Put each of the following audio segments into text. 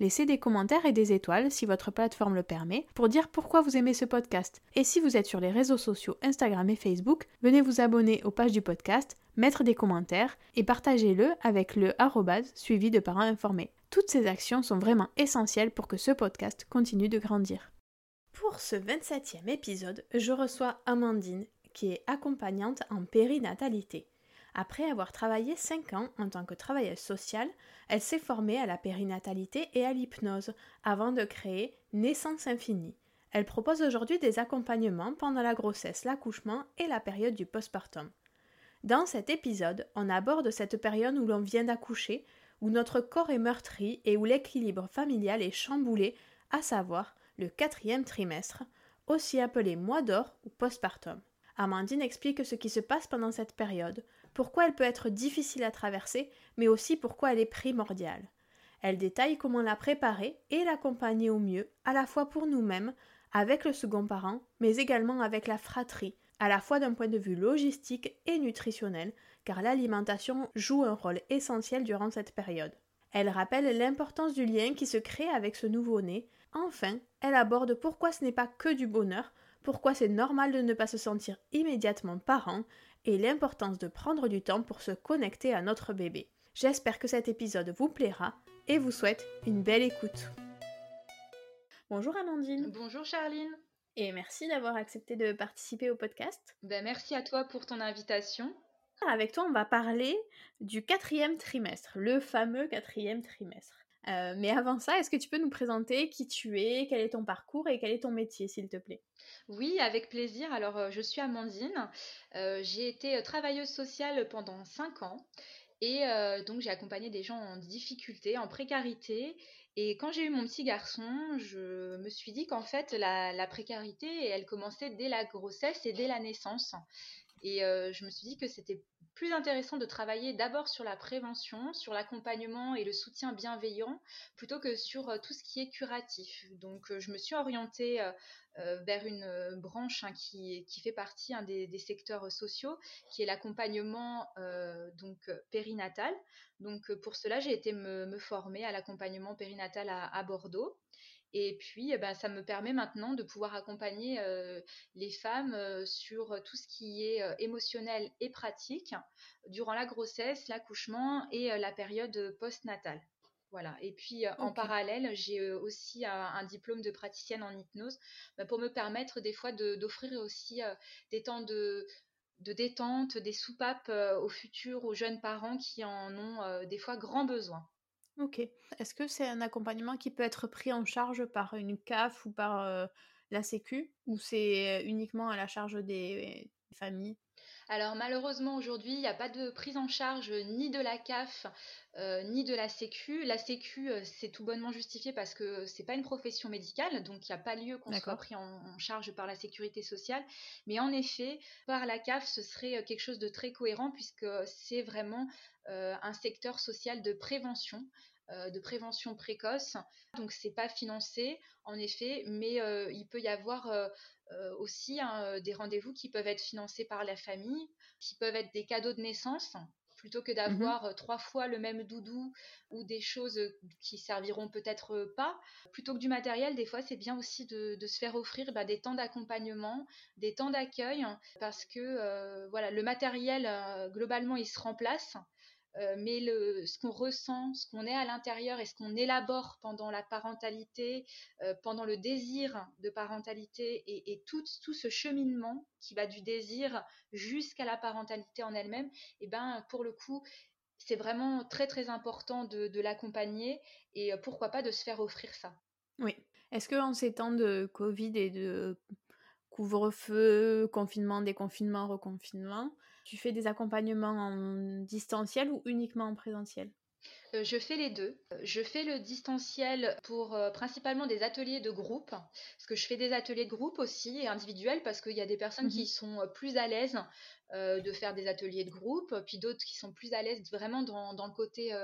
Laissez des commentaires et des étoiles si votre plateforme le permet pour dire pourquoi vous aimez ce podcast. Et si vous êtes sur les réseaux sociaux Instagram et Facebook, venez vous abonner aux pages du podcast, mettre des commentaires et partagez-le avec le suivi de parents informés. Toutes ces actions sont vraiment essentielles pour que ce podcast continue de grandir. Pour ce 27e épisode, je reçois Amandine, qui est accompagnante en périnatalité. Après avoir travaillé 5 ans en tant que travailleuse sociale, elle s'est formée à la périnatalité et à l'hypnose avant de créer Naissance Infinie. Elle propose aujourd'hui des accompagnements pendant la grossesse, l'accouchement et la période du postpartum. Dans cet épisode, on aborde cette période où l'on vient d'accoucher, où notre corps est meurtri et où l'équilibre familial est chamboulé, à savoir le quatrième trimestre, aussi appelé mois d'or ou postpartum. Amandine explique ce qui se passe pendant cette période, pourquoi elle peut être difficile à traverser, mais aussi pourquoi elle est primordiale. Elle détaille comment la préparer et l'accompagner au mieux, à la fois pour nous-mêmes, avec le second parent, mais également avec la fratrie, à la fois d'un point de vue logistique et nutritionnel, car l'alimentation joue un rôle essentiel durant cette période. Elle rappelle l'importance du lien qui se crée avec ce nouveau-né. Enfin, elle aborde pourquoi ce n'est pas que du bonheur, pourquoi c'est normal de ne pas se sentir immédiatement parent et l'importance de prendre du temps pour se connecter à notre bébé. J'espère que cet épisode vous plaira et vous souhaite une belle écoute. Bonjour Amandine. Bonjour Charline. Et merci d'avoir accepté de participer au podcast. Ben, merci à toi pour ton invitation. Avec toi, on va parler du quatrième trimestre, le fameux quatrième trimestre. Euh, mais avant ça, est-ce que tu peux nous présenter qui tu es, quel est ton parcours et quel est ton métier, s'il te plaît? Oui, avec plaisir. Alors, euh, je suis Amandine. Euh, j'ai été travailleuse sociale pendant 5 ans. Et donc, j'ai accompagné des gens en difficulté, en précarité. Et quand j'ai eu mon petit garçon, je me suis dit qu'en fait, la, la, précarité, elle commençait dès la grossesse et dès la naissance. Et je me suis dit que c'était plus intéressant de travailler d'abord sur la prévention, sur l'accompagnement et le soutien bienveillant, plutôt que sur euh, tout ce qui est curatif. Donc, euh, je me suis orientée euh, vers une branche hein, qui, fait partie hein, des, secteurs sociaux, qui est l'accompagnement donc périnatal. Donc, pour cela, j'ai été me, former à l'accompagnement périnatal à, Bordeaux. Et puis, eh ben, ça me permet maintenant de pouvoir accompagner les femmes sur tout ce qui est émotionnel et pratique durant la grossesse, l'accouchement et la période postnatale. Voilà. Et puis en parallèle, j'ai aussi un, diplôme de praticienne en hypnose bah, pour me permettre des fois d'offrir aussi des temps de, de détente, des soupapes aux futurs, aux jeunes parents qui en ont des fois grand besoin. Ok. Est-ce que c'est un accompagnement qui peut être pris en charge par une CAF ou par la Sécu ou c'est uniquement à la charge des familles? Alors malheureusement aujourd'hui, il n'y a pas de prise en charge ni de la CAF euh, ni de la Sécu. La Sécu, euh, c'est tout bonnement justifié parce que c'est pas une profession médicale, donc il n'y a pas lieu qu'on soit pris en, charge par la sécurité sociale. Mais en effet, par la CAF, ce serait euh, quelque chose de très cohérent puisque c'est vraiment un secteur social de prévention. De prévention précoce. Donc c'est pas financé en effet, mais il peut y avoir euh, aussi hein, euh, des rendez-vous qui peuvent être financés par la famille, qui peuvent être des cadeaux de naissance plutôt que d'avoir mhm. euh, trois fois le même doudou ou des choses qui serviront peut-être pas. Plutôt que du matériel, des fois, c'est bien aussi de, se faire offrir bah, des temps d'accompagnement, des temps d'accueil, parce que voilà, le matériel, globalement, il se remplace. Euh, mais ce qu'on ressent, ce qu'on est à l'intérieur et ce qu'on élabore pendant la parentalité, euh, pendant le désir de parentalité et, tout, tout, ce cheminement qui va du désir jusqu'à la parentalité en elle-même, et eh ben pour le coup, c'est vraiment très très important de, de l'accompagner et euh, pourquoi pas de se faire offrir ça. Oui. Est-ce que en ces temps de Covid et de couvre-feu, confinement, déconfinement, reconfinement, tu fais des accompagnements en distanciel ou uniquement en présentiel? Euh, je fais les deux. Je fais le distanciel pour euh, principalement des ateliers de groupe, parce que je fais des ateliers de groupe aussi et individuels, parce qu'il y a des personnes qui mhm. sont euh, plus à l'aise de faire des ateliers de groupe, puis d'autres qui sont plus à l'aise vraiment dans, dans le côté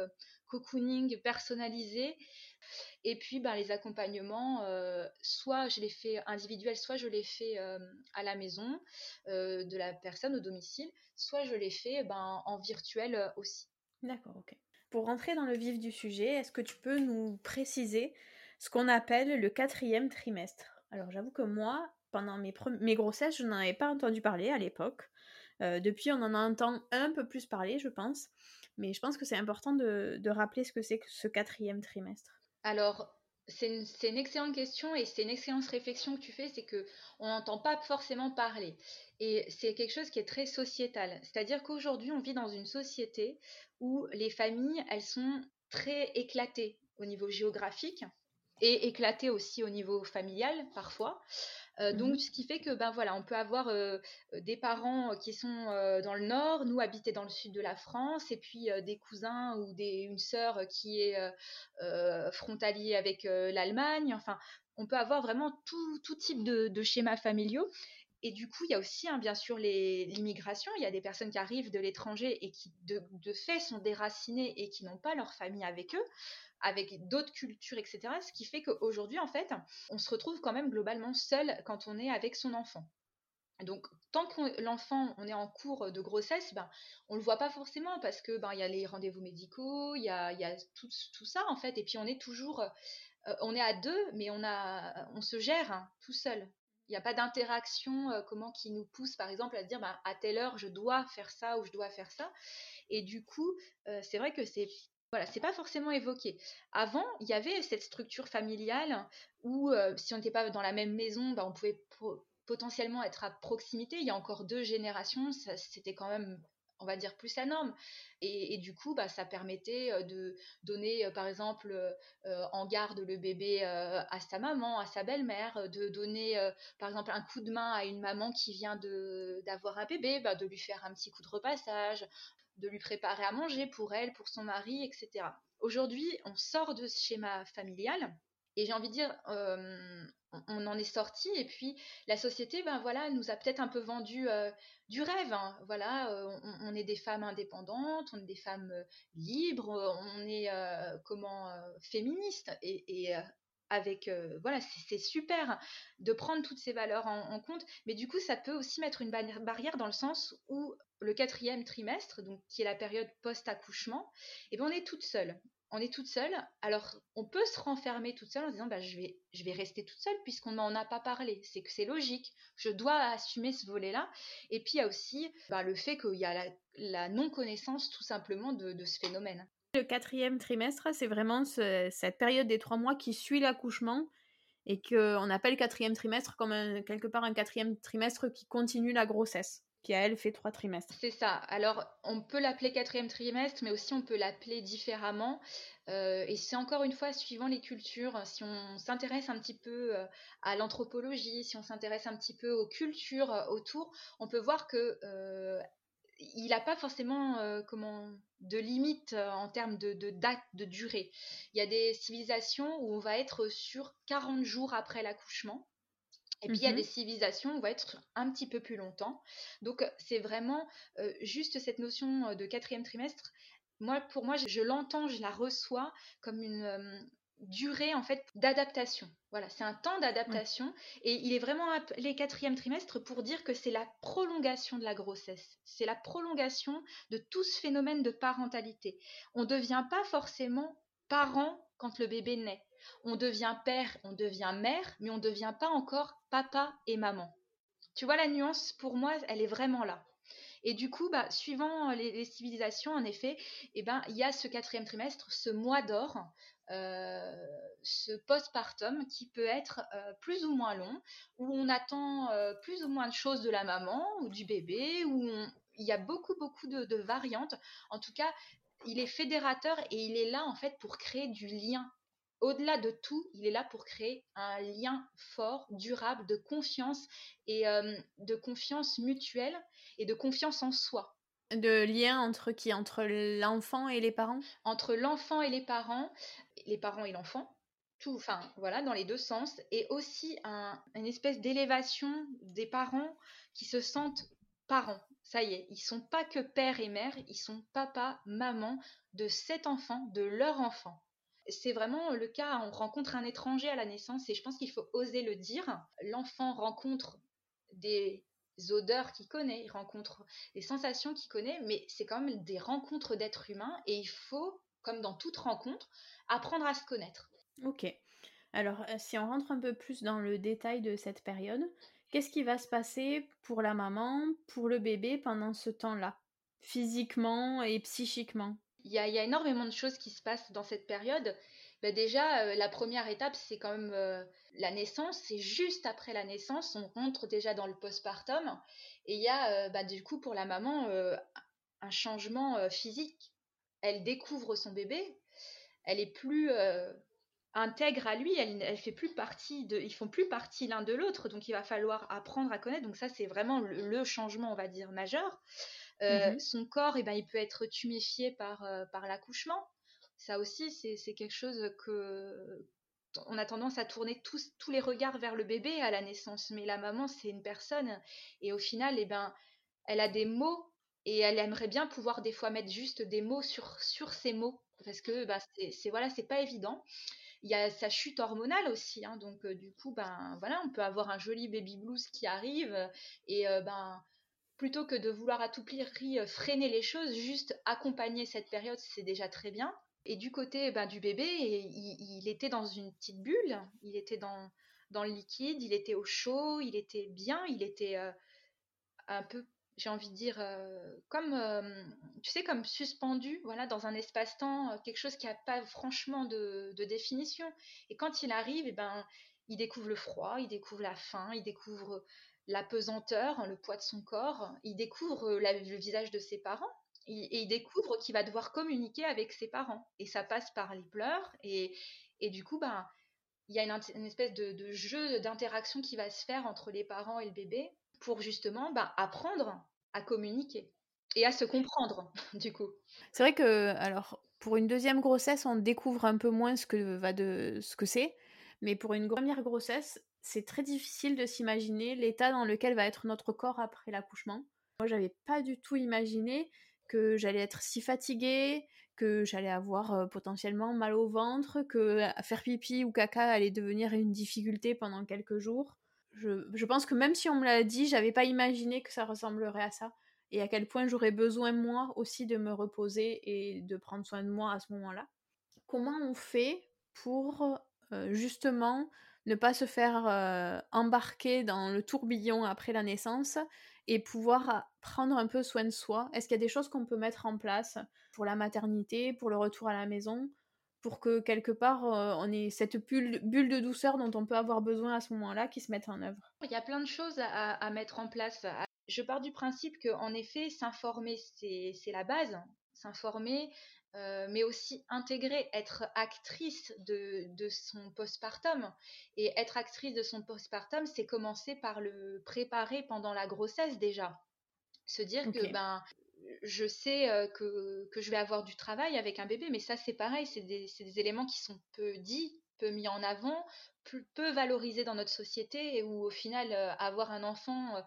cocooning personnalisé. Et puis, ben, les accompagnements, euh, soit je les fais individuels, soit je les fais euh, à la maison euh, de la personne au domicile, soit je les fais ben, en virtuel aussi. D'accord, ok. Pour rentrer dans le vif du sujet, est-ce que tu peux nous préciser ce qu'on appelle le quatrième trimestre? Alors, j'avoue que moi, pendant mes, grossesses, je n'en avais pas entendu parler à l'époque. depuis, on en entend un peu plus parler, je pense. Mais je pense que c'est important de rappeler ce que c'est que ce quatrième trimestre. Alors, c'est une, excellente question et c'est une excellente réflexion que tu fais, c'est que on n'entend pas forcément parler. Et c'est quelque chose qui est très sociétal. C'est-à-dire qu'aujourd'hui, on vit dans une société où les familles, elles sont très éclatées au niveau géographique et éclatées aussi au niveau familial parfois. Euh, mmh donc, ce qui fait que, ben voilà, on peut avoir euh, des parents qui sont euh, dans le nord, nous habiter dans le sud de la France, et puis des cousins ou des, une sœur qui est frontalier avec l'Allemagne. Enfin, on peut avoir vraiment tout, tout type de, de, schémas familiaux. Et du coup, il y a aussi, hein, bien sûr, l'immigration. Il y a des personnes qui arrivent de l'étranger et qui, de, fait, sont déracinées et qui n'ont pas leur famille avec eux avec d'autres cultures, etc. Ce qui fait qu'aujourd'hui, en fait, on se retrouve quand même globalement seul quand on est avec son enfant. Donc, tant que l'enfant, on est en cours de grossesse, ben, on le voit pas forcément parce que ben, y a les rendez-vous médicaux, il y a, tout, ça en fait, et puis on est toujours, euh, on est à deux, mais on a, on se gère hein, tout seul. Il n'y a pas d'interaction, euh, comment qui nous pousse, par exemple, à dire, ben, à telle heure, je dois faire ça ou je dois faire ça. Et du coup, euh, c'est vrai que c'est voilà, c'est pas forcément évoqué. Avant, il y avait cette structure familiale où euh, si on n'était pas dans la même maison, bah, on pouvait potentiellement être à proximité. Il y a encore deux générations, c'était quand même on va dire plus la norme et, du coup bah, ça permettait euh, de donner euh, par exemple en garde le bébé à sa maman à sa belle-mère de donner par exemple un coup de main à une maman qui vient d'avoir un bébé bah, de lui faire un petit coup de repassage de lui préparer à manger pour elle, pour son mari, etc. Aujourd'hui, on sort de ce schéma familial. Et j'ai envie de dire, euh, on en est sorti et puis la société, ben voilà, nous a peut-être un peu vendu euh, du rêve. Hein. Voilà, euh, on, est des femmes indépendantes, on est des femmes libres, on est comment féministes et, avec voilà, c'est super de prendre toutes ces valeurs en, compte, mais du coup, ça peut aussi mettre une barrière dans le sens où le quatrième trimestre, donc qui est la période post-accouchement, et eh ben on est toute seule. On est toute seule. Alors, on peut se renfermer toute seule en disant bah, je, vais, je vais rester toute seule puisqu'on n'en a pas parlé. C'est que c'est logique. Je dois assumer ce volet-là. Et puis, il y a aussi bah, le fait qu'il y a la, non-connaissance tout simplement de, ce phénomène. Le quatrième trimestre, c'est vraiment cette période des trois mois qui suit l'accouchement et qu'on appelle quatrième trimestre comme quelque part un quatrième trimestre qui continue la grossesse qui à elle fait trois trimestres. C'est ça. Alors on peut l'appeler quatrième trimestre, mais aussi on peut l'appeler différemment. Euh, et c'est encore une fois suivant les cultures. Si on s'intéresse un petit peu euh, à l'anthropologie, si on s'intéresse un petit peu aux cultures euh, autour, on peut voir que il n'a pas forcément comment de limite en termes de, de, date, de durée. Il y a des civilisations où on va être sur 40 jours après l'accouchement. Et puis il y a mmh des civilisations où on va être un petit peu plus longtemps. Donc c'est vraiment juste cette notion de quatrième trimestre. Moi, pour moi, je, l'entends, je la reçois comme une durée en fait d'adaptation. Voilà, c'est un temps d'adaptation et il est vraiment appelé quatrième trimestre pour dire que c'est la prolongation de la grossesse. C'est la prolongation de tout ce phénomène de parentalité. On ne devient pas forcément parent quand le bébé naît. On devient père, on devient mère, mais on ne devient pas encore papa et maman. Tu vois la nuance, pour moi, elle est vraiment là. Et du coup, bah, suivant les, civilisations, en effet, eh ben, il y a ce quatrième trimestre, ce mois d'or, euh, ce postpartum qui peut être euh, plus ou moins long, où on attend euh, plus ou moins de choses de la maman ou du bébé, où il y a beaucoup, beaucoup de variantes. En tout cas, il est fédérateur et il est là en fait pour créer du lien au-delà de tout, il est là pour créer un lien fort, durable, de confiance et euh, de confiance mutuelle et de confiance en soi. De lien entre qui? Entre l'enfant et les parents? Entre l'enfant et les parents, les parents et l'enfant. Tout, enfin voilà, dans les deux sens, et aussi une espèce d'élévation des parents qui se sentent parents. Ça y est, ils sont pas que père et mère, ils sont papa, maman de cet enfant, de leur enfant c'est vraiment le cas, on rencontre un étranger à la naissance et je pense qu'il faut oser le dire. L'enfant rencontre des odeurs qu'il connaît, il rencontre des sensations qu'il connaît, mais c'est quand même des rencontres d'êtres humains et il faut, comme dans toute rencontre, apprendre à se connaître. Ok. Alors, euh, si on rentre un peu plus dans le détail de cette période, qu'est-ce qui va se passer pour la maman, pour le bébé pendant ce temps-là, physiquement et psychiquement? Il y, a, énormément de choses qui se passent dans cette période. Bah, déjà, euh, la première étape, c'est quand même euh, la naissance. C'est juste après la naissance, on rentre déjà dans le postpartum. Et il y a, euh, bah, du coup, pour la maman, un changement physique. Elle découvre son bébé. Elle est plus intègre à lui. Elle, elle fait plus partie de. Ils font plus partie l'un de l'autre. Donc, il va falloir apprendre à connaître. Donc, ça, c'est vraiment le, changement, on va dire, majeur. Euh, mmh son corps, et eh ben, il peut être tuméfié par, euh, par l'accouchement. Ça aussi, c'est quelque chose que on a tendance à tourner tous, tous les regards vers le bébé à la naissance, mais la maman, c'est une personne, et au final, eh ben, elle a des mots, et elle aimerait bien pouvoir des fois mettre juste des mots sur, sur ces mots, parce que ben, c'est voilà, c'est pas évident. Il y a sa chute hormonale aussi, hein, donc euh, du coup, ben voilà, on peut avoir un joli baby blues qui arrive, et ben plutôt que de vouloir à tout prix euh, freiner les choses, juste accompagner cette période, c'est déjà très bien. Et du côté ben, du bébé, il, était dans une petite bulle, il était dans, dans le liquide, il était au chaud, il était bien, il était euh, un peu, j'ai envie de dire, euh, comme, tu sais, comme suspendu, voilà, dans un espace-temps, quelque chose qui n'a pas franchement de, définition. Et quand il arrive, eh ben, il découvre le froid, il découvre la faim, il découvre la pesanteur, hein, le poids de son corps. Il découvre euh, le visage de ses parents et il découvre qu'il va devoir communiquer avec ses parents. Et ça passe par les pleurs. Et, du coup, ben, il y a une, espèce de, jeu d'interaction qui va se faire entre les parents et le bébé pour justement ben, apprendre à communiquer et à se comprendre, du coup. C'est vrai que, alors, pour une deuxième grossesse, on découvre un peu moins ce que, va de, ce que c'est. Mais pour une première grossesse, c'est très difficile de s'imaginer l'état dans lequel va être notre corps après l'accouchement. Moi, j'avais pas du tout imaginé que j'allais être si fatiguée, que j'allais avoir euh, potentiellement mal au ventre, que euh, faire pipi ou caca allait devenir une difficulté pendant quelques jours. Je, je pense que même si on me l'a dit, j'avais pas imaginé que ça ressemblerait à ça et à quel point j'aurais besoin moi aussi de me reposer et de prendre soin de moi à ce moment-là. comment on fait pour justement ne pas se faire embarquer dans le tourbillon après la naissance et pouvoir prendre un peu soin de soi Est-ce qu'il y a des choses qu'on peut mettre en place pour la maternité, pour le retour à la maison, pour que quelque part on ait cette bulle, de douceur dont on peut avoir besoin à ce moment-là qui se mette en œuvre? Il y a plein de choses à, mettre en place. Je pars du principe qu'en effet, s'informer, c'est la base. S'informer, euh, mais aussi intégrer, être actrice de, de son postpartum. Et être actrice de son postpartum, c'est commencer par le préparer pendant la grossesse déjà. Se dire que ben je sais euh, que, que, je vais avoir du travail avec un bébé, mais ça c'est pareil, c'est des, des, éléments qui sont peu dits, peu mis en avant, peu, valorisés dans notre société, et où au final euh, avoir un enfant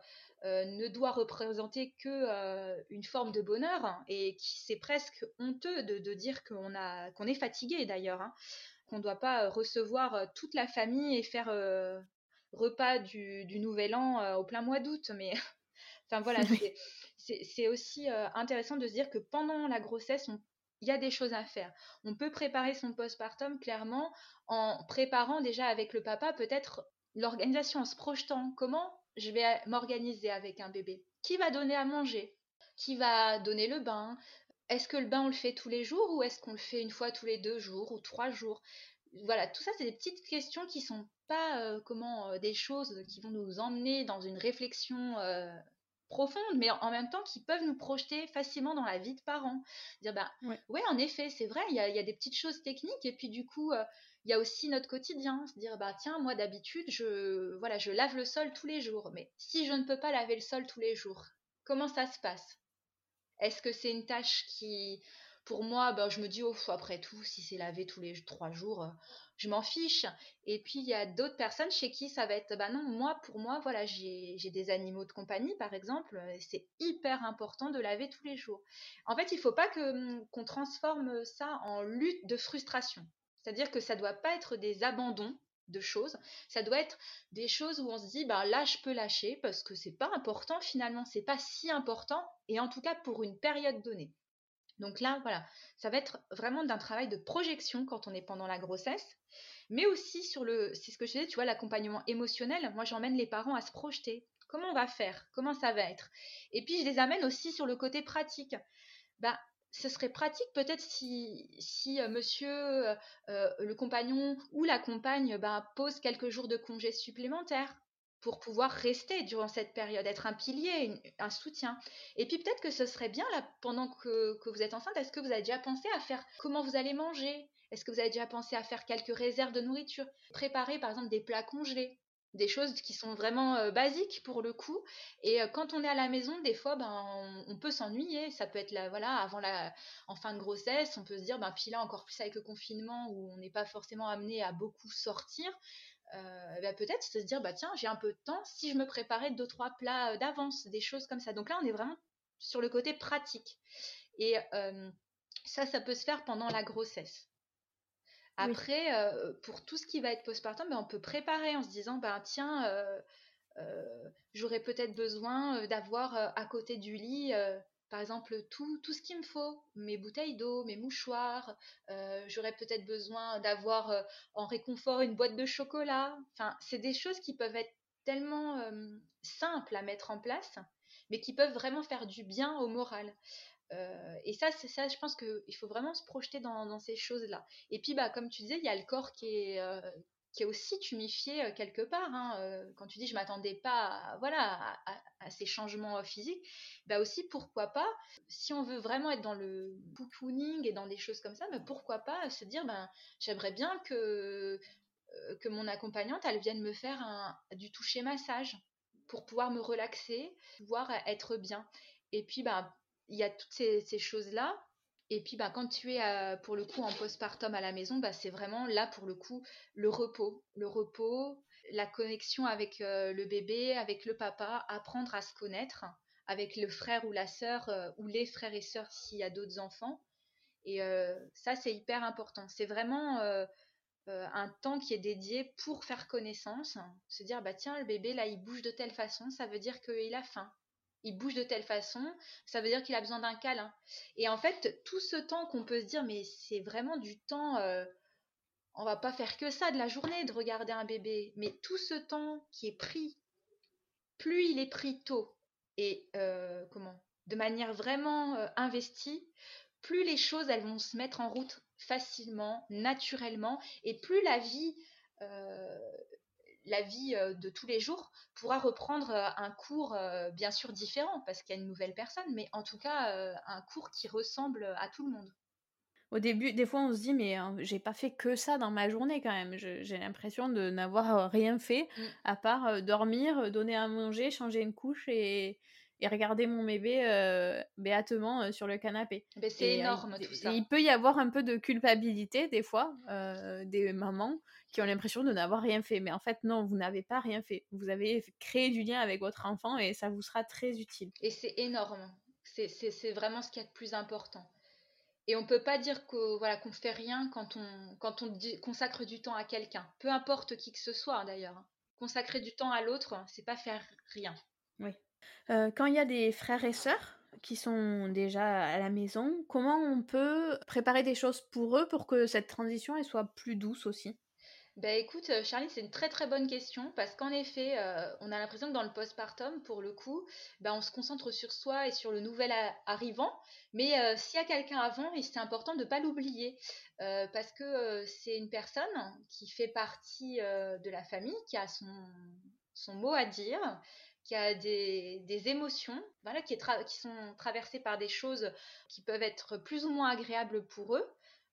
euh, ne doit représenter que euh, une forme de bonheur et qui c'est presque honteux de, dire qu'on a qu'on est fatigué d'ailleurs hein. qu'on ne doit pas recevoir toute la famille et faire euh, repas du, nouvel an au plein mois d'août mais enfin voilà c'est aussi intéressant de se dire que pendant la grossesse il y a des choses à faire. On peut préparer son postpartum clairement en préparant déjà avec le papa peut-être l'organisation, en se projetant comment je vais m'organiser avec un bébé. Qui va donner à manger? Qui va donner le bain? Est-ce que le bain on le fait tous les jours ou est-ce qu'on le fait une fois tous les deux jours ou trois jours? Voilà, tout ça c'est des petites questions qui sont pas euh, comment euh, des choses qui vont nous emmener dans une réflexion euh, profonde, mais en même temps qui peuvent nous projeter facilement dans la vie de parents. Dire ben ouais, en effet c'est vrai, il y a, des petites choses techniques et puis du coup il y a aussi notre quotidien, se dire bah tiens moi d'habitude je voilà je lave le sol tous les jours, mais si je ne peux pas laver le sol tous les jours, comment ça se passe? Est-ce que c'est une tâche qui pour moi bah, je me dis oh après tout si c'est lavé tous les trois jours euh, je m'en fiche. Et puis il y a d'autres personnes chez qui ça va être bah non moi pour moi voilà j'ai des animaux de compagnie par exemple c'est hyper important de laver tous les jours. En fait il faut pas hum, qu'on transforme ça en lutte de frustration. C'est-à-dire que ça ne doit pas être des abandons de choses, ça doit être des choses où on se dit bah là je peux lâcher parce que c'est pas important finalement, c'est pas si important et en tout cas pour une période donnée. Donc là voilà, ça va être vraiment d'un travail de projection quand on est pendant la grossesse, mais aussi sur le c'est ce que je disais, tu vois l'accompagnement émotionnel, moi j'emmène les parents à se projeter. Comment on va faire? Comment ça va être? Et puis je les amène aussi sur le côté pratique. Bah ce serait pratique peut-être si, si euh, monsieur, euh, euh, le compagnon ou la compagne bah, pose quelques jours de congé supplémentaires pour pouvoir rester durant cette période, être un pilier, un soutien. Et puis peut-être que ce serait bien, là, pendant que, que vous êtes enceinte, est-ce que vous avez déjà pensé à faire comment vous allez manger? Est-ce que vous avez déjà pensé à faire quelques réserves de nourriture? Préparer par exemple des plats congelés des choses qui sont vraiment euh, basiques pour le coup. Et euh, quand on est à la maison, des fois, ben, on, peut s'ennuyer. Ça peut être là, voilà, avant la, en fin de grossesse, on peut se dire, ben, puis là, encore plus avec le confinement où on n'est pas forcément amené à beaucoup sortir. Euh, ben, peut-être se dire, bah tiens, j'ai un peu de temps si je me préparais deux trois plats d'avance, des choses comme ça. Donc là, on est vraiment sur le côté pratique. Et ça, ça peut se faire pendant la grossesse. Après, euh, pour tout ce qui va être postpartum, ben, on peut préparer en se disant, ben tiens, euh, euh, j'aurais peut-être besoin d'avoir à côté du lit, par exemple, tout, ce qu'il me faut, mes bouteilles d'eau, mes mouchoirs, j'aurais peut-être besoin d'avoir en réconfort une boîte de chocolat. Enfin, c'est des choses qui peuvent être tellement simples à mettre en place, mais qui peuvent vraiment faire du bien au moral. Euh, et ça, ça, je pense qu'il faut vraiment se projeter dans, ces choses-là. Et puis, bah, comme tu disais, il y a le corps qui est, euh, qui est aussi tumifié euh, quelque part. Hein, quand tu dis je m'attendais pas à, voilà, à, ces changements physiques, bah aussi pourquoi pas, si on veut vraiment être dans le cocooning et dans des choses comme ça, bah, pourquoi pas se dire ben, j'aimerais bien que, que mon accompagnante elle vienne me faire un, du toucher massage pour pouvoir me relaxer, pouvoir être bien. Et puis, bah, il y a toutes ces, choses-là. Et puis, bah, quand tu es euh, pour le coup en postpartum à la maison, bah, c'est vraiment là pour le coup le repos. Le repos, la connexion avec euh, le bébé, avec le papa, apprendre à se connaître, avec le frère ou la sœur, euh, ou les frères et sœurs s'il y a d'autres enfants. Et ça, c'est hyper important. C'est vraiment un temps qui est dédié pour faire connaissance, se dire, bah tiens, le bébé, là, il bouge de telle façon, ça veut dire qu'il a faim il bouge de telle façon, ça veut dire qu'il a besoin d'un câlin. Et en fait, tout ce temps qu'on peut se dire, mais c'est vraiment du temps, euh, on va pas faire que ça de la journée de regarder un bébé, mais tout ce temps qui est pris, plus il est pris tôt et euh, comment, de manière vraiment euh, investie, plus les choses elles vont se mettre en route facilement, naturellement, et plus la vie la vie euh, de tous les jours pourra reprendre euh, un cours euh, bien sûr différent parce qu'il y a une nouvelle personne, mais en tout cas un cours qui ressemble à tout le monde. Au début, des fois, on se dit, mais j'ai pas fait que ça dans ma journée quand même. J'ai l'impression de n'avoir rien fait mm. à part dormir, donner à manger, changer une couche et, et regarder mon bébé béatement sur le canapé. C'est énorme tout ça. Il peut y avoir un peu de culpabilité des fois, des mamans qui ont l'impression de n'avoir rien fait. Mais en fait, non, vous n'avez pas rien fait. Vous avez créé du lien avec votre enfant et ça vous sera très utile. Et c'est énorme. C'est vraiment ce qui est le plus important. Et on ne peut pas dire qu'on voilà, qu'on fait rien quand on, quand on consacre du temps à quelqu'un. Peu importe qui que ce soit d'ailleurs. Consacrer du temps à l'autre, c'est pas faire rien. Oui. Euh, quand il y a des frères et sœurs qui sont déjà à la maison, comment on peut préparer des choses pour eux pour que cette transition elle soit plus douce aussi? Ben écoute, euh, Charlie, c'est une très très bonne question parce qu'en effet, euh, on a l'impression que dans le postpartum, pour le coup, ben on se concentre sur soi et sur le nouvel arrivant. Mais euh, s'il y a quelqu'un avant, c'est important de ne pas l'oublier parce que c'est une personne qui fait partie de la famille, qui a son, son mot à dire, qui a des, des émotions, voilà, qui, est qui sont traversées par des choses qui peuvent être plus ou moins agréables pour eux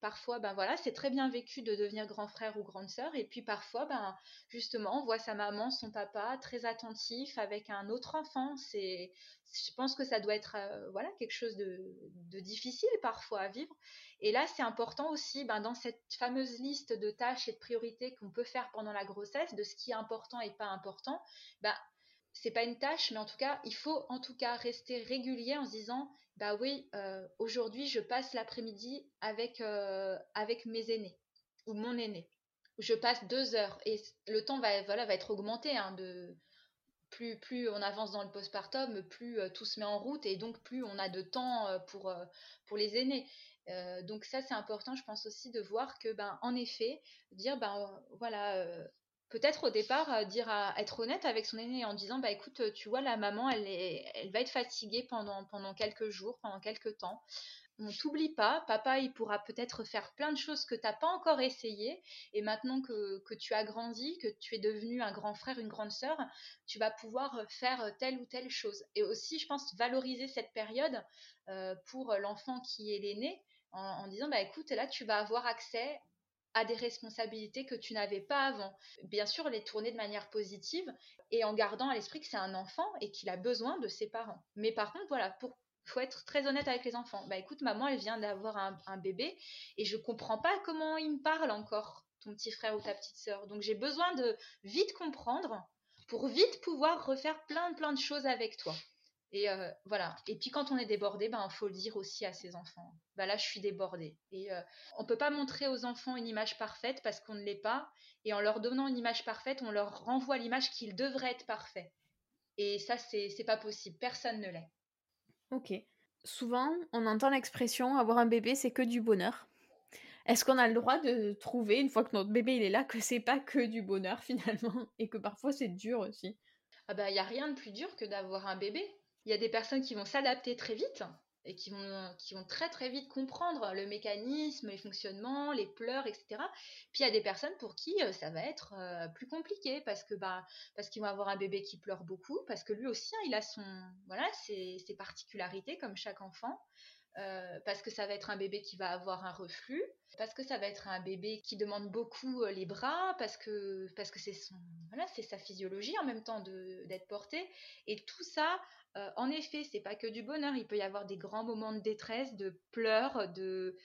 parfois, ben voilà, c'est très bien vécu de devenir grand frère ou grande sœur. Et puis parfois, ben justement, on voit sa maman, son papa très attentif avec un autre enfant. C'est, je pense que ça doit être, euh, voilà, quelque chose de, difficile parfois à vivre. Et là, c'est important aussi, ben, dans cette fameuse liste de tâches et de priorités qu'on peut faire pendant la grossesse, de ce qui est important et pas important, ben c'est pas une tâche, mais en tout cas, il faut en tout cas rester régulier en se disant bah oui, euh, aujourd'hui je passe l'après-midi avec, euh, avec mes aînés ou mon aîné. Je passe deux heures et le temps va, voilà, va être augmenté. Hein, plus, plus on avance dans le postpartum, plus euh, tout se met en route et donc plus on a de temps pour, pour les aînés. donc ça c'est important, je pense aussi de voir que ben en effet dire ben voilà peut-être au départ euh, dire à être honnête avec son aîné en disant bah écoute euh, tu vois la maman elle est elle va être fatiguée pendant pendant quelques jours pendant quelques temps. On t'oublie pas, papa il pourra peut-être faire plein de choses que tu n'as pas encore essayé. Et maintenant que, que, tu as grandi, que tu es devenu un grand frère, une grande sœur, tu vas pouvoir faire telle ou telle chose. Et aussi je pense valoriser cette période euh, pour l'enfant qui est l'aîné en, en, disant bah écoute là tu vas avoir accès à des responsabilités que tu n'avais pas avant. Bien sûr, les tourner de manière positive et en gardant à l'esprit que c'est un enfant et qu'il a besoin de ses parents. Mais par contre, voilà, pour faut être très honnête avec les enfants. Bah écoute, maman, elle vient d'avoir un, bébé et je comprends pas comment il me parle encore, ton petit frère ou ta petite sœur. Donc j'ai besoin de vite comprendre pour vite pouvoir refaire plein plein de choses avec toi. Et euh, voilà. Et puis quand on est débordé, ben faut le dire aussi à ses enfants. Ben là, je suis débordée. Et euh, on peut pas montrer aux enfants une image parfaite parce qu'on ne l'est pas. Et en leur donnant une image parfaite, on leur renvoie l'image qu'ils devraient être parfaits. Et ça, c'est c'est pas possible. Personne ne l'est. Ok. Souvent, on entend l'expression avoir un bébé, c'est que du bonheur. Est-ce qu'on a le droit de trouver, une fois que notre bébé il est là, que c'est pas que du bonheur finalement et que parfois c'est dur aussi? Ah bah il y a rien de plus dur que d'avoir un bébé il y a des personnes qui vont s'adapter très vite et qui vont, qui vont très très vite comprendre le mécanisme, les fonctionnements, les pleurs, etc. Puis il y a des personnes pour qui euh, ça va être euh, plus compliqué parce que bah parce qu'ils vont avoir un bébé qui pleure beaucoup, parce que lui aussi hein, il a son voilà ses, ses, particularités comme chaque enfant. Euh, parce que ça va être un bébé qui va avoir un reflux, parce que ça va être un bébé qui demande beaucoup les bras, parce que parce que c'est son voilà c'est sa physiologie en même temps d'être porté, et tout ça euh, en effet, c'est pas que du bonheur. Il peut y avoir des grands moments de détresse, de pleurs, de,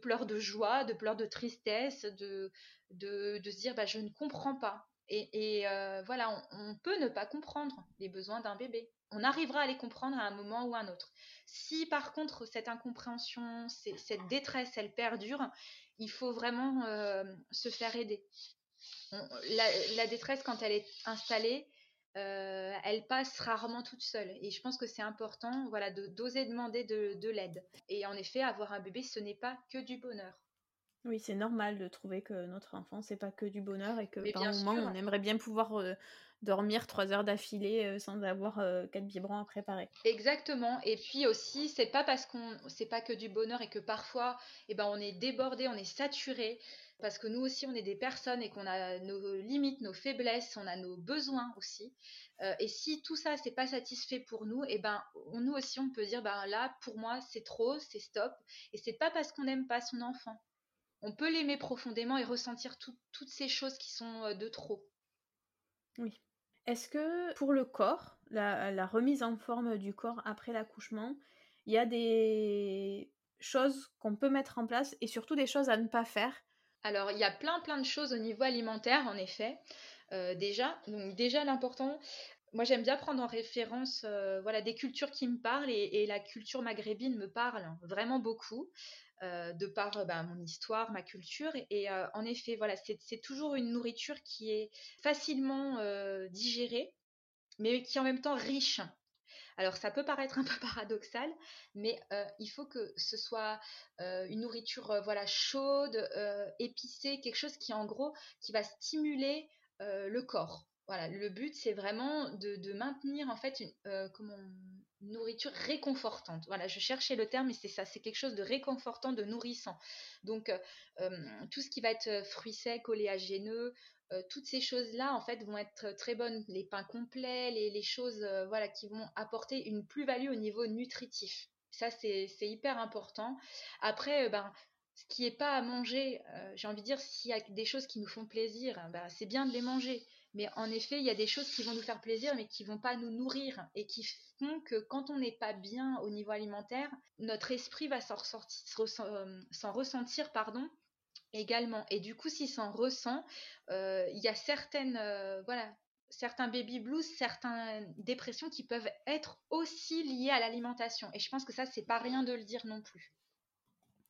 pleurs de joie, de pleurs de tristesse, de, de, se dire bah, je ne comprends pas. Et, euh, voilà, on, peut ne pas comprendre les besoins d'un bébé. On arrivera à les comprendre à un moment ou à un autre. Si par contre cette incompréhension, cette détresse, elle perdure, il faut vraiment euh, se faire aider. la, détresse, quand elle est installée, elle passe rarement toute seule. Et je pense que c'est important, voilà, d'oser demander de, l'aide. Et en effet, avoir un bébé, ce n'est pas que du bonheur. Oui, c'est normal de trouver que notre enfant, c'est pas que du bonheur et que par moment, on aimerait bien pouvoir dormir trois heures d'affilée sans avoir quatre biberons à préparer. Exactement. Et puis aussi, c'est pas parce qu'on, c'est pas que du bonheur et que parfois, eh ben, on est débordé, on est saturé parce que nous aussi, on est des personnes et qu'on a nos limites, nos faiblesses, on a nos besoins aussi. Euh, et si tout ça, c'est pas satisfait pour nous, et eh ben, nous aussi, on peut dire, ben là, pour moi, c'est trop, c'est stop. Et c'est pas parce qu'on n'aime pas son enfant. On peut l'aimer profondément et ressentir toutes ces choses qui sont euh, de trop. Oui. Est-ce que pour le corps, la remise en forme du corps après l'accouchement, il y a des choses qu'on peut mettre en place et surtout des choses à ne pas faire? Alors, il y a plein, plein de choses au niveau alimentaire, en effet. Euh, déjà, donc déjà l'important, moi j'aime bien prendre en référence euh, voilà, des cultures qui me parlent et, la culture maghrébine me parle vraiment beaucoup. Euh, de par bah, mon histoire, ma culture. Et en effet, voilà, c'est toujours une nourriture qui est facilement digérée, mais qui est en même temps riche. Alors ça peut paraître un peu paradoxal, mais euh, il faut que ce soit euh, une nourriture euh, voilà chaude, épicée, quelque chose qui en gros qui va stimuler le corps. Voilà, le but c'est vraiment de, maintenir en fait une, nourriture réconfortante. Voilà, je cherchais le terme, mais c'est ça, c'est quelque chose de réconfortant, de nourrissant. Donc tout ce qui va être fruits secs, oléagineux, euh, toutes ces choses-là, en fait, vont être très bonnes. Les pains complets, les, choses euh, voilà, qui vont apporter une plus-value au niveau nutritif. Ça, c'est hyper important. Après, euh, ben, ce qui n'est pas à manger, j'ai envie de dire, s'il y a des choses qui nous font plaisir, ben, c'est bien de les manger. Mais en effet, il y a des choses qui vont nous faire plaisir, mais qui vont pas nous nourrir et qui font que quand on n'est pas bien au niveau alimentaire, notre esprit va s'en ressentir, pardon, également. Et du coup, s'il s'en ressent, euh, il y a certaines, euh, voilà, certains baby blues, certaines dépressions qui peuvent être aussi liées à l'alimentation. Et je pense que ça, c'est pas rien de le dire non plus.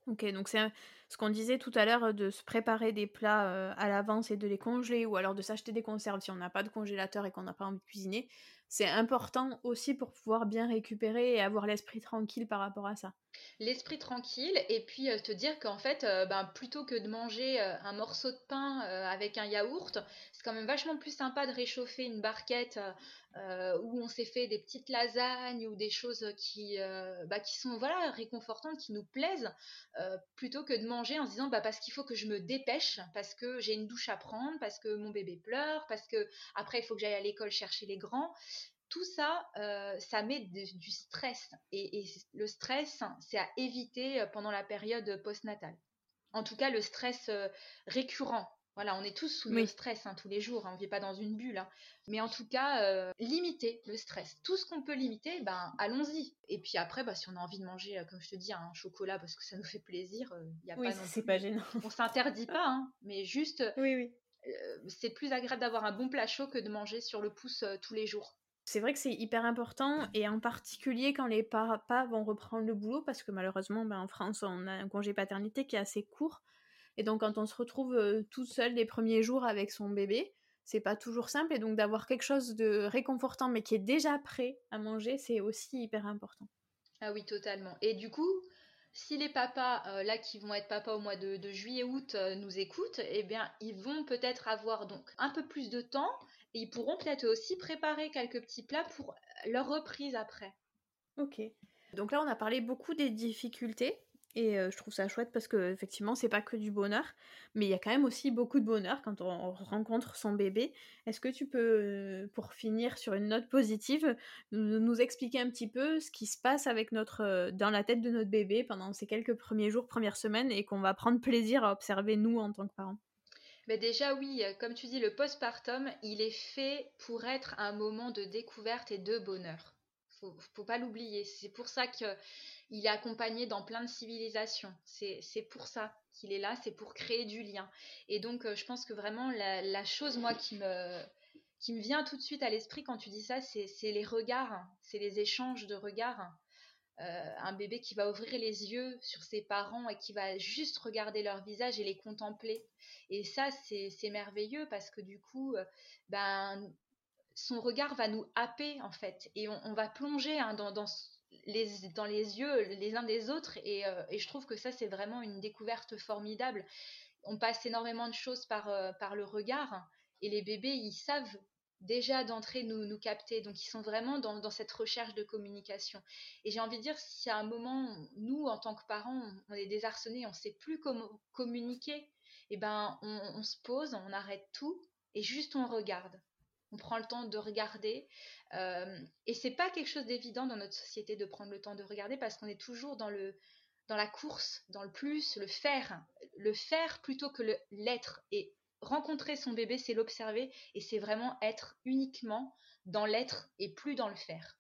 Ok, donc c'est ce qu'on disait tout à l'heure de se préparer des plats à l'avance et de les congeler ou alors de s'acheter des conserves si on n'a pas de congélateur et qu'on n'a pas envie de cuisiner. C'est important aussi pour pouvoir bien récupérer et avoir l'esprit tranquille par rapport à ça l'esprit tranquille et puis euh, te dire qu'en fait, euh, ben, plutôt que de manger euh, un morceau de pain avec un yaourt, c'est quand même vachement plus sympa de réchauffer une barquette où on s'est fait des petites lasagnes ou des choses qui, bah, qui sont voilà, réconfortantes, qui nous plaisent, plutôt que de manger en se disant bah, parce qu'il faut que je me dépêche, parce que j'ai une douche à prendre, parce que mon bébé pleure, parce que après il faut que j'aille à l'école chercher les grands tout ça, euh, ça met du stress. Et, le stress, c'est à éviter euh, pendant la période postnatale. En tout cas, le stress euh, récurrent. Voilà, on est tous sous le stress hein, tous les jours, hein, on ne vit pas dans une bulle. Hein. Mais en tout cas, limiter le stress. Tout ce qu'on peut limiter, ben, allons-y. Et puis après, bah, si on a envie de manger, comme je te dis, un chocolat parce que ça nous fait plaisir, il n'y a oui, pas c'est pas gênant. On s'interdit pas, mais juste, oui, oui. c'est plus agréable d'avoir un bon plat chaud que de manger sur le pouce tous les jours. C'est vrai que c'est hyper important et en particulier quand les papas vont reprendre le boulot parce que malheureusement ben, en France on a un congé paternité qui est assez court et donc quand on se retrouve euh, tout seul les premiers jours avec son bébé c'est pas toujours simple et donc d'avoir quelque chose de réconfortant mais qui est déjà prêt à manger c'est aussi hyper important. Ah oui totalement et du coup si les papas euh, là qui vont être papas au mois de, juillet-août euh, nous écoutent, eh bien ils vont peut-être avoir donc un peu plus de temps et ils pourront peut-être aussi préparer quelques petits plats pour leur reprise après. Ok. Donc là, on a parlé beaucoup des difficultés. Et je trouve ça chouette parce que effectivement, c'est pas que du bonheur, mais il y a quand même aussi beaucoup de bonheur quand on rencontre son bébé. Est-ce que tu peux, pour finir sur une note positive, nous, expliquer un petit peu ce qui se passe avec notre, dans la tête de notre bébé pendant ces quelques premiers jours, premières semaines, et qu'on va prendre plaisir à observer nous en tant que parents? Mais déjà oui, comme tu dis, le postpartum, il est fait pour être un moment de découverte et de bonheur. Faut, faut pas l'oublier. C'est pour ça qu'il est accompagné dans plein de civilisations. C'est pour ça qu'il est là, c'est pour créer du lien. Et donc, euh, je pense que vraiment, la, chose, moi, qui me, qui me vient tout de suite à l'esprit quand tu dis ça, c'est les regards, c'est les échanges de regards. Euh, un bébé qui va ouvrir les yeux sur ses parents et qui va juste regarder leur visage et les contempler. Et ça, c'est merveilleux parce que du coup, euh, ben, son regard va nous happer en fait et on, va plonger hein, dans, dans, les, dans les yeux les uns des autres et, euh, et je trouve que ça c'est vraiment une découverte formidable. On passe énormément de choses par, euh, par le regard et les bébés ils savent déjà d'entrée nous, nous capter. Donc, ils sont vraiment dans, cette recherche de communication. Et j'ai envie de dire, si à un moment, nous, en tant que parents, on est désarçonnés, on sait plus comment communiquer, et eh ben, on, se pose, on arrête tout et juste on regarde. On prend le temps de regarder. Euh, et c'est pas quelque chose d'évident dans notre société de prendre le temps de regarder parce qu'on est toujours dans le dans la course, dans le plus, le faire, le faire plutôt que l'être. Et rencontrer son bébé, c'est l'observer et c'est vraiment être uniquement dans l'être et plus dans le faire.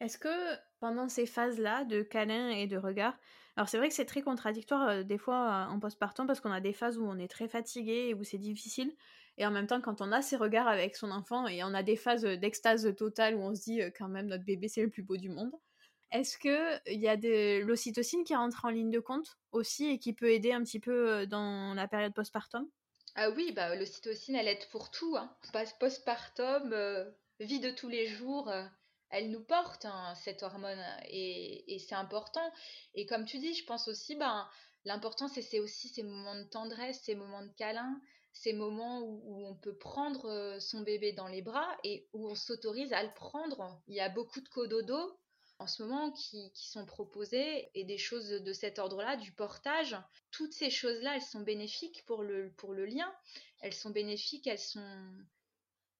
Est-ce que pendant ces phases-là de câlin et de regard, alors c'est vrai que c'est très contradictoire euh, des fois euh, en postpartum parce qu'on a des phases où on est très fatigué et où c'est difficile, et en même temps quand on a ces regards avec son enfant et on a des phases d'extase totale où on se dit euh, quand même notre bébé c'est le plus beau du monde. Est-ce qu'il y a de l'ocytocine qui rentre en ligne de compte aussi et qui peut aider un petit peu dans la période postpartum? Ah oui, bah, l'ocytocine, elle aide pour tout. Hein. Postpartum, euh, vie de tous les jours, euh, elle nous porte, hein, cette hormone, et, c'est important. Et comme tu dis, je pense aussi, ben, l'important, c'est aussi ces moments de tendresse, ces moments de câlin, ces moments où, on peut prendre euh, son bébé dans les bras et où on s'autorise à le prendre. Il y a beaucoup de cododo en ce moment qui, sont proposées et des choses de cet ordre-là, du portage. Toutes ces choses-là, elles sont bénéfiques pour le, pour le lien. Elles sont bénéfiques, elles sont...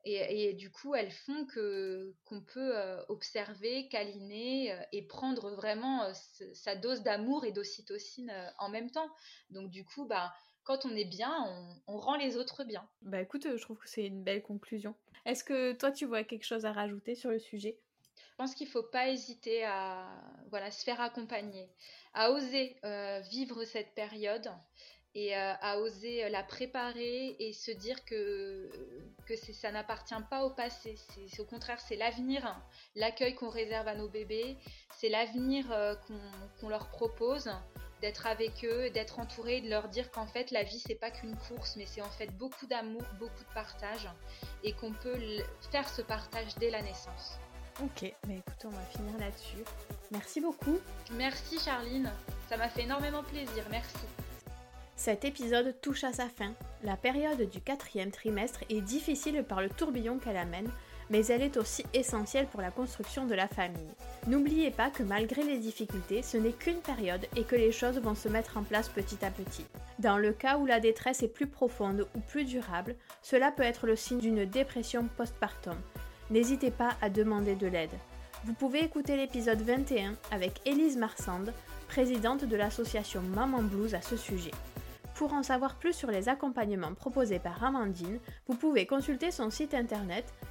Et, du coup, elles font que qu'on peut euh, observer, câliner euh, et prendre vraiment sa dose d'amour et d'ocytocine en même temps. Donc du coup, bah, quand on est bien, on, on, rend les autres bien. Bah écoute, je trouve que c'est une belle conclusion. Est-ce que toi, tu vois quelque chose à rajouter sur le sujet? Je pense qu'il ne faut pas hésiter à voilà, se faire accompagner, à oser euh, vivre cette période et euh, à oser la préparer et se dire que, que ça n'appartient pas au passé. C'est, au contraire, c'est l'avenir, l'accueil qu'on réserve à nos bébés, c'est l'avenir euh, qu'on, leur propose d'être avec eux, d'être entouré, de leur dire qu'en fait la vie c'est pas qu'une course, mais c'est en fait beaucoup d'amour, beaucoup de partage, et qu'on peut faire ce partage dès la naissance. Ok, mais écoute, on va finir là-dessus. Merci beaucoup. Merci Charline, ça m'a fait énormément plaisir, merci. Cet épisode touche à sa fin. La période du quatrième trimestre est difficile par le tourbillon qu'elle amène, mais elle est aussi essentielle pour la construction de la famille. N'oubliez pas que malgré les difficultés, ce n'est qu'une période et que les choses vont se mettre en place petit à petit. Dans le cas où la détresse est plus profonde ou plus durable, cela peut être le signe d'une dépression postpartum n'hésitez pas à demander de l'aide. Vous pouvez écouter l'épisode 21 avec Élise Marsande, présidente de l'association Maman Blues à ce sujet. Pour en savoir plus sur les accompagnements proposés par Amandine, vous pouvez consulter son site internet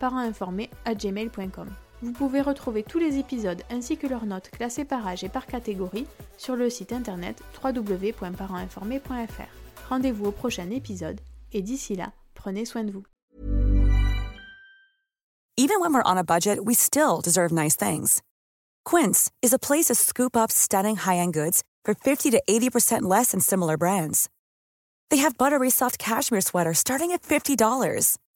parentinformé@gmail.com. Vous pouvez retrouver tous les épisodes ainsi que leurs notes classées par âge et par catégorie sur le site internet www.parentinformé.fr. Rendez-vous au prochain épisode et d'ici là, prenez soin de vous. Even when we're on a budget, we still deserve nice things. Quince is a place to scoop up stunning high-end goods for 50 to 80% less than similar brands. They have buttery soft cashmere sweaters starting at $50,